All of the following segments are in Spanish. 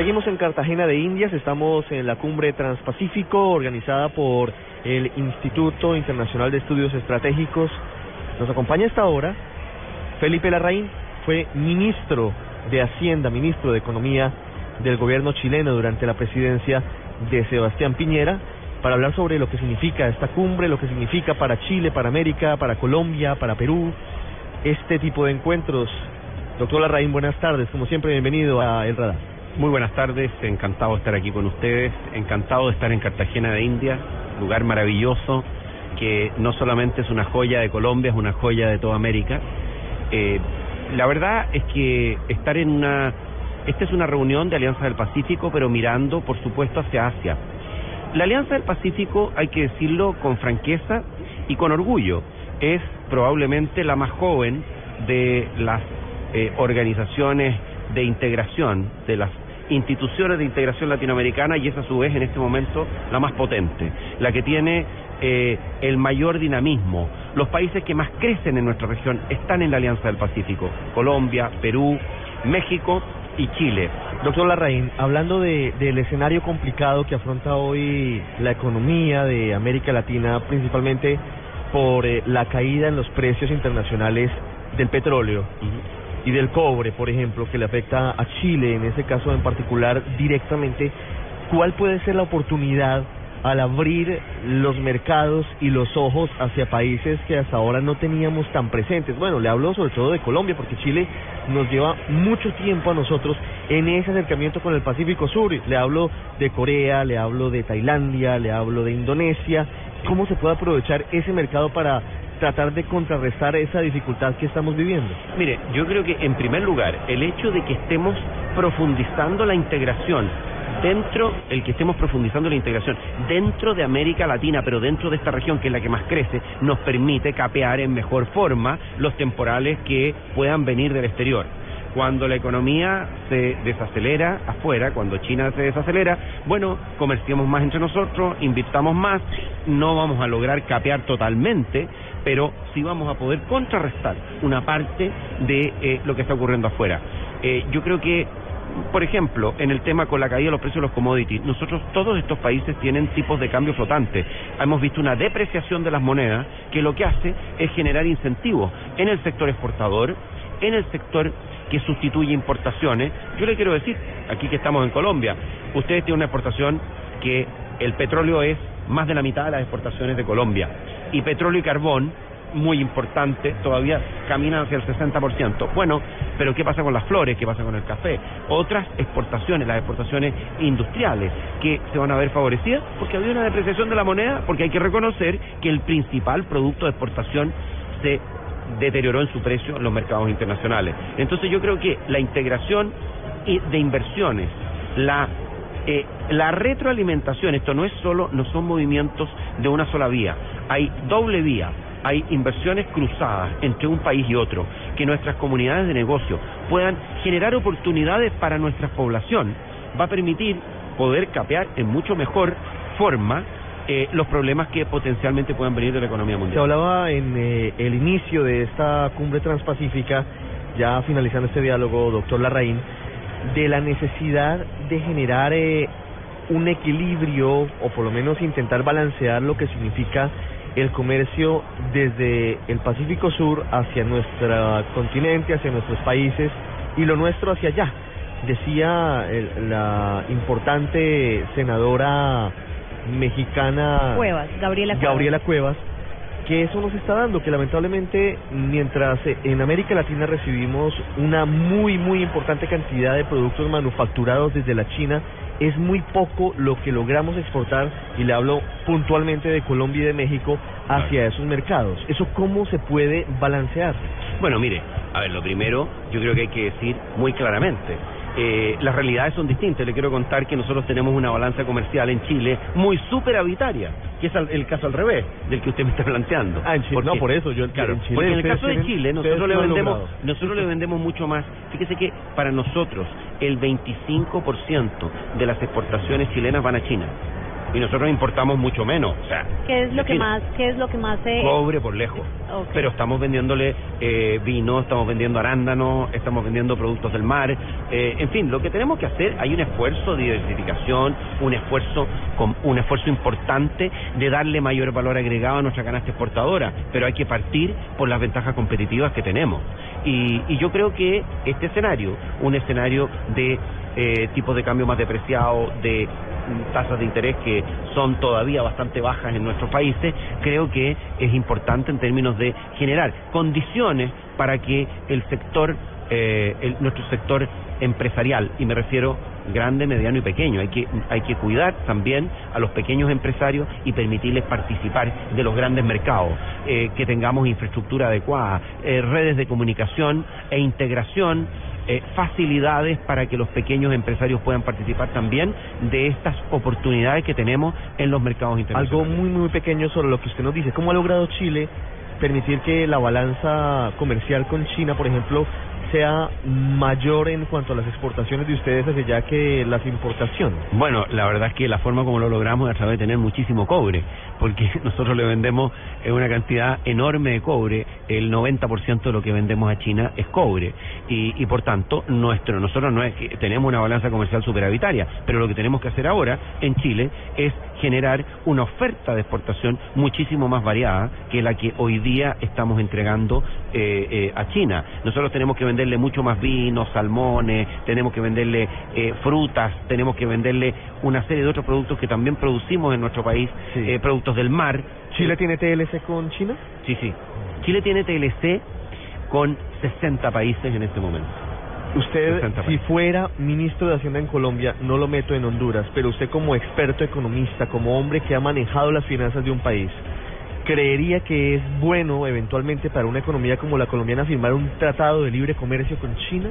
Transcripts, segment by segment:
Seguimos en Cartagena de Indias. Estamos en la cumbre Transpacífico organizada por el Instituto Internacional de Estudios Estratégicos. Nos acompaña esta hora Felipe Larraín. Fue ministro de Hacienda, ministro de Economía del gobierno chileno durante la presidencia de Sebastián Piñera para hablar sobre lo que significa esta cumbre, lo que significa para Chile, para América, para Colombia, para Perú, este tipo de encuentros. Doctor Larraín, buenas tardes. Como siempre, bienvenido a El Radar. Muy buenas tardes, encantado de estar aquí con ustedes, encantado de estar en Cartagena de India, lugar maravilloso que no solamente es una joya de Colombia, es una joya de toda América. Eh, la verdad es que estar en una... Esta es una reunión de Alianza del Pacífico, pero mirando, por supuesto, hacia Asia. La Alianza del Pacífico, hay que decirlo con franqueza y con orgullo, es probablemente la más joven de las eh, organizaciones de integración, de las instituciones de integración latinoamericana y es a su vez en este momento la más potente, la que tiene eh, el mayor dinamismo. Los países que más crecen en nuestra región están en la Alianza del Pacífico, Colombia, Perú, México y Chile. Doctor Larraín, hablando de, del escenario complicado que afronta hoy la economía de América Latina, principalmente por eh, la caída en los precios internacionales del petróleo y del cobre, por ejemplo, que le afecta a Chile, en ese caso en particular directamente, ¿cuál puede ser la oportunidad al abrir los mercados y los ojos hacia países que hasta ahora no teníamos tan presentes? Bueno, le hablo sobre todo de Colombia, porque Chile nos lleva mucho tiempo a nosotros en ese acercamiento con el Pacífico Sur. Le hablo de Corea, le hablo de Tailandia, le hablo de Indonesia. ¿Cómo se puede aprovechar ese mercado para tratar de contrarrestar esa dificultad que estamos viviendo? Mire, yo creo que en primer lugar, el hecho de que estemos profundizando la integración dentro, el que estemos profundizando la integración dentro de América Latina, pero dentro de esta región que es la que más crece, nos permite capear en mejor forma los temporales que puedan venir del exterior. Cuando la economía se desacelera afuera, cuando China se desacelera, bueno, comerciamos más entre nosotros, invirtamos más, no vamos a lograr capear totalmente, pero sí vamos a poder contrarrestar una parte de eh, lo que está ocurriendo afuera. Eh, yo creo que por ejemplo, en el tema con la caída de los precios de los commodities, nosotros todos estos países tienen tipos de cambio flotantes. Hemos visto una depreciación de las monedas que lo que hace es generar incentivos en el sector exportador, en el sector que sustituye importaciones. Yo le quiero decir, aquí que estamos en Colombia, ustedes tienen una exportación que el petróleo es más de la mitad de las exportaciones de Colombia. Y petróleo y carbón muy importante, todavía caminan hacia el 60%. Bueno, pero ¿qué pasa con las flores? ¿Qué pasa con el café? Otras exportaciones, las exportaciones industriales, que se van a ver favorecidas porque había una depreciación de la moneda, porque hay que reconocer que el principal producto de exportación se deterioró en su precio en los mercados internacionales. Entonces yo creo que la integración de inversiones, la eh, la retroalimentación, esto no es solo, no son movimientos de una sola vía, hay doble vía, hay inversiones cruzadas entre un país y otro, que nuestras comunidades de negocio puedan generar oportunidades para nuestra población, va a permitir poder capear en mucho mejor forma eh, los problemas que potencialmente puedan venir de la economía mundial. Se hablaba en eh, el inicio de esta cumbre transpacífica, ya finalizando este diálogo, doctor Larraín, de la necesidad de generar eh, un equilibrio o por lo menos intentar balancear lo que significa el comercio desde el Pacífico Sur hacia nuestro continente, hacia nuestros países y lo nuestro hacia allá. Decía el, la importante senadora mexicana Cuevas, Gabriela Cuevas. Gabriela Cuevas que eso nos está dando, que lamentablemente mientras en América Latina recibimos una muy, muy importante cantidad de productos manufacturados desde la China, es muy poco lo que logramos exportar, y le hablo puntualmente de Colombia y de México, hacia esos mercados. ¿Eso cómo se puede balancear? Bueno, mire, A ver, lo primero, yo creo que hay que decir muy claramente. Eh, las realidades son distintas. Le quiero contar que nosotros tenemos una balanza comercial en Chile muy superavitaria, que es el caso al revés del que usted me está planteando. Ah, en Chile, no, por eso, yo- claro, en Chile porque en el caso de Chile nosotros le vendemos logrado. nosotros le vendemos mucho más. Fíjese que para nosotros el 25% de las exportaciones chilenas van a China y nosotros importamos mucho menos. O sea, ¿Qué es lo que China. más, qué es lo que más se Cobre por lejos. Pero estamos vendiéndole eh, vino, estamos vendiendo arándanos, estamos vendiendo productos del mar. eh, en fin, lo que tenemos que hacer, hay un esfuerzo de diversificación, un esfuerzo, con, un esfuerzo importante de darle mayor valor agregado a nuestra canasta exportadora. Pero hay que partir por las ventajas competitivas que tenemos. Y, y yo creo que este escenario, un escenario de eh, tipos de cambio más depreciado, de tasas de interés que son todavía bastante bajas en nuestros países, creo que es importante en términos de generar condiciones para que el sector, eh, el- nuestro sector empresarial, y me refiero grande, mediano y pequeño, hay que, hay que cuidar también a los pequeños empresarios y permitirles participar de los grandes mercados, eh, que tengamos infraestructura adecuada, eh, redes de comunicación e integración eh, facilidades para que los pequeños empresarios puedan participar también de estas oportunidades que tenemos en los mercados Algo internacionales. muy, muy pequeño sobre lo que usted nos dice. ¿Cómo ha logrado Chile permitir que la balanza comercial con China, por ejemplo, sea mayor en cuanto a las exportaciones de ustedes hacia allá que las importaciones? Bueno, la verdad es que la forma como lo logramos es a través de tener muchísimo cobre, porque nosotros le vendemos una cantidad enorme de cobre, el 90% de lo que vendemos a China es cobre, y, por tanto nuestro nosotros no es tenemos una balanza comercial superavitaria, pero lo que tenemos que hacer ahora en Chile es generar una oferta de exportación muchísimo más variada que la que hoy día estamos entregando eh, eh, a China. Nosotros tenemos que venderle mucho más vino, salmones, tenemos que venderle eh, frutas, tenemos que venderle una serie de otros productos que también producimos en nuestro país, Sí. eh, productos del mar. ¿Chile tiene TLC con China? Sí, sí. Chile tiene TLC con 60 países en este momento. Usted, 60 si fuera ministro de Hacienda en Colombia, no lo meto en Honduras, pero usted como experto economista, como hombre que ha manejado las finanzas de un país, ¿creería que es bueno eventualmente para una economía como la colombiana firmar un tratado de libre comercio con China?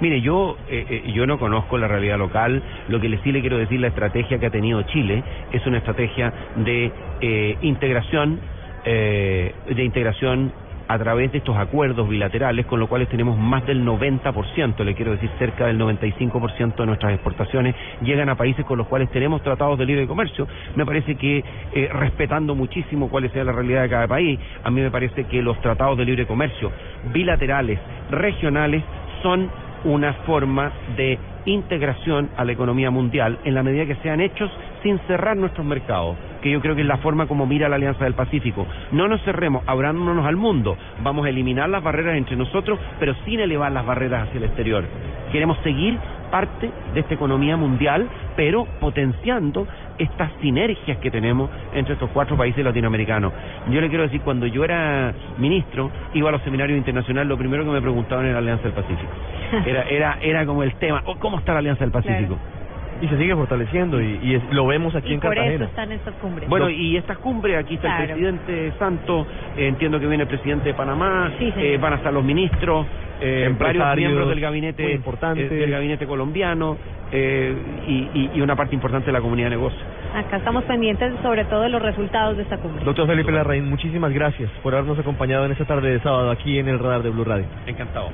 Mire, yo eh, eh, yo no conozco la realidad local. Lo que sí le quiero decir, la estrategia que ha tenido Chile es una estrategia de eh, integración, eh, de integración a través de estos acuerdos bilaterales, con lo cuales tenemos más del 90%, le quiero decir cerca del 95% de nuestras exportaciones llegan a países con los cuales tenemos tratados de libre comercio. Me parece que, eh, respetando muchísimo cuál sea la realidad de cada país, a mí me parece que los tratados de libre comercio bilaterales, regionales, son una forma de integración a la economía mundial en la medida que sean hechos sin cerrar nuestros mercados, que yo creo que es la forma como mira la Alianza del Pacífico. No nos cerremos, abrándonos al mundo, vamos a eliminar las barreras entre nosotros, pero sin elevar las barreras hacia el exterior. Queremos seguir parte de esta economía mundial, pero potenciando estas sinergias que tenemos entre estos cuatro países latinoamericanos. Yo le quiero decir, cuando yo era ministro, iba a los seminarios internacionales, lo primero que me preguntaban era la Alianza del Pacífico. Era, era, era como el tema, oh, ¿cómo está la Alianza del Pacífico? Y se sigue fortaleciendo y, y es- lo vemos aquí y en por eso Cartagena. están estas cumbres. Bueno, y estas cumbres, aquí está el presidente Santos, eh, entiendo que viene el presidente de Panamá, Sí, eh, van a estar los ministros, eh, varios miembros del muy gabinete, importantes. eh, del gabinete colombiano eh, y, y- y una parte importante de la comunidad de negocios. Acá estamos pendientes sobre todo de los resultados de esta cumbre. Doctor Felipe Larraín, muchísimas gracias por habernos acompañado en esta tarde de sábado aquí en el radar de Blue Radio. Encantado.